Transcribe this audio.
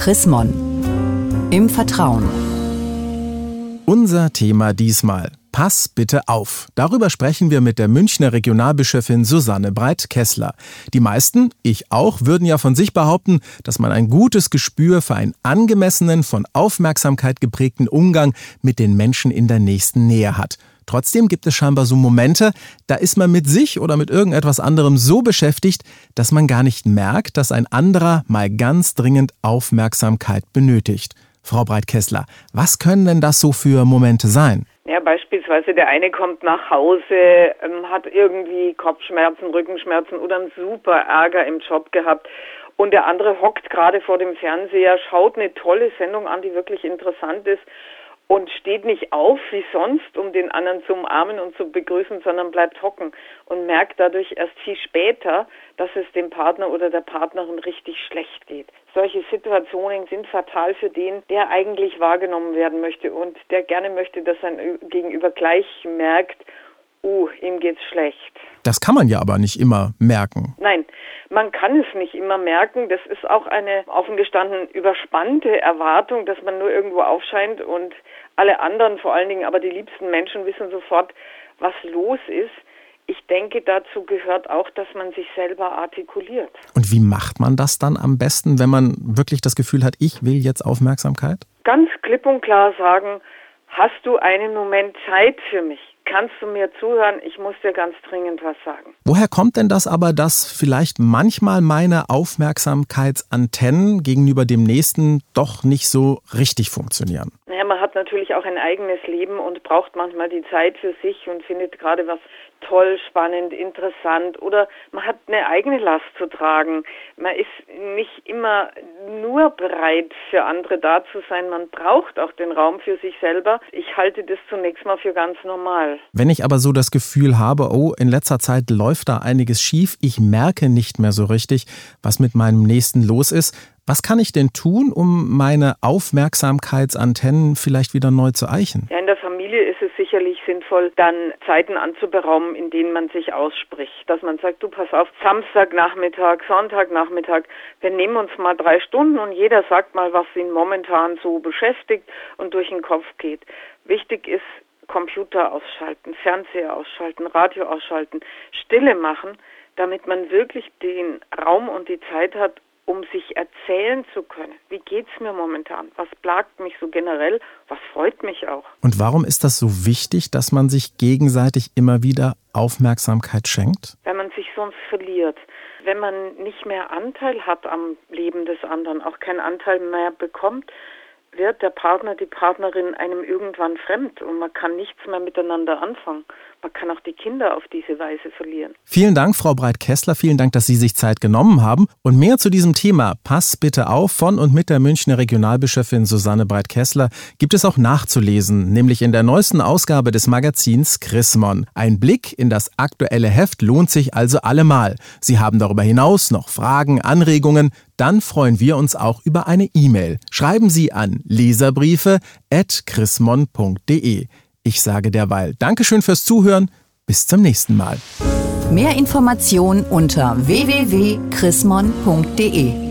Chris Mon. Im Vertrauen. Unser Thema diesmal. Pass bitte auf. Darüber sprechen wir mit der Münchner Regionalbischöfin Susanne Breit-Kessler. Die meisten, ich auch, würden ja von sich behaupten, dass man ein gutes Gespür für einen angemessenen, von Aufmerksamkeit geprägten Umgang mit den Menschen in der nächsten Nähe hat. Trotzdem gibt es scheinbar so Momente, da ist man mit sich oder mit irgendetwas anderem so beschäftigt, dass man gar nicht merkt, dass ein anderer mal ganz dringend Aufmerksamkeit benötigt. Frau Breitkessler, was können denn das so für Momente sein? Ja, beispielsweise der eine kommt nach Hause, ähm, hat irgendwie Kopfschmerzen, Rückenschmerzen oder einen super Ärger im Job gehabt und der andere hockt gerade vor dem Fernseher, schaut eine tolle Sendung an, die wirklich interessant ist und steht nicht auf wie sonst, um den anderen zu umarmen und zu begrüßen, sondern bleibt hocken und merkt dadurch erst viel später, dass es dem Partner oder der Partnerin richtig schlecht geht. Solche Situationen sind fatal für den, der eigentlich wahrgenommen werden möchte und der gerne möchte, dass sein Gegenüber gleich merkt, uh, ihm geht's schlecht. Das kann man ja aber nicht immer merken. Nein, man kann es nicht immer merken. Das ist auch eine offen gestanden überspannte Erwartung, dass man nur irgendwo aufscheint und alle anderen, vor allen Dingen aber die liebsten Menschen, wissen sofort, was los ist. Ich denke, dazu gehört auch, dass man sich selber artikuliert. Und wie macht man das dann am besten, wenn man wirklich das Gefühl hat, ich will jetzt Aufmerksamkeit? Ganz klipp und klar sagen, hast du einen Moment Zeit für mich? Kannst du mir zuhören? Ich muss dir ganz dringend was sagen. Woher kommt denn das aber, dass vielleicht manchmal meine Aufmerksamkeitsantennen gegenüber dem Nächsten doch nicht so richtig funktionieren? Naja, man hat natürlich auch ein eigenes Leben und braucht manchmal die Zeit für sich und findet gerade was toll, spannend, interessant oder man hat eine eigene Last zu tragen. Man ist nicht immer nur bereit für andere da zu sein, man braucht auch den Raum für sich selber. Ich halte das zunächst mal für ganz normal. Wenn ich aber so das Gefühl habe, oh, in letzter Zeit läuft da einiges schief, ich merke nicht mehr so richtig, was mit meinem Nächsten los ist, was kann ich denn tun, um meine Aufmerksamkeitsantennen vielleicht wieder neu zu eichen? Ja, in der Familie ist es sicherlich sinnvoll, dann Zeiten anzuberaumen, in denen man sich ausspricht. Dass man sagt, du pass auf, Samstagnachmittag, Sonntagnachmittag, wir nehmen uns mal drei Stunden und jeder sagt mal, was ihn momentan so beschäftigt und durch den Kopf geht. Wichtig ist, Computer ausschalten, Fernseher ausschalten, Radio ausschalten, Stille machen, damit man wirklich den Raum und die Zeit hat, um sich erzählen zu können. Wie geht es mir momentan? Was plagt mich so generell? Was freut mich auch? Und warum ist das so wichtig, dass man sich gegenseitig immer wieder Aufmerksamkeit schenkt? Wenn man sich sonst verliert. Wenn man nicht mehr Anteil hat am Leben des anderen, auch keinen Anteil mehr bekommt, wird der Partner, die Partnerin einem irgendwann fremd und man kann nichts mehr miteinander anfangen. Man kann auch die Kinder auf diese Weise verlieren. Vielen Dank, Frau Breit-Kessler. Vielen Dank, dass Sie sich Zeit genommen haben. Und mehr zu diesem Thema, pass bitte auf, von und mit der Münchner Regionalbischöfin Susanne Breit-Kessler gibt es auch nachzulesen, nämlich in der neuesten Ausgabe des Magazins Chrismon. Ein Blick in das aktuelle Heft lohnt sich also allemal. Sie haben darüber hinaus noch Fragen, Anregungen, dann freuen wir uns auch über eine E-Mail. Schreiben Sie an leserbriefe.chrismon.de. Ich sage derweil Dankeschön fürs Zuhören. Bis zum nächsten Mal. Mehr Informationen unter www.chrismon.de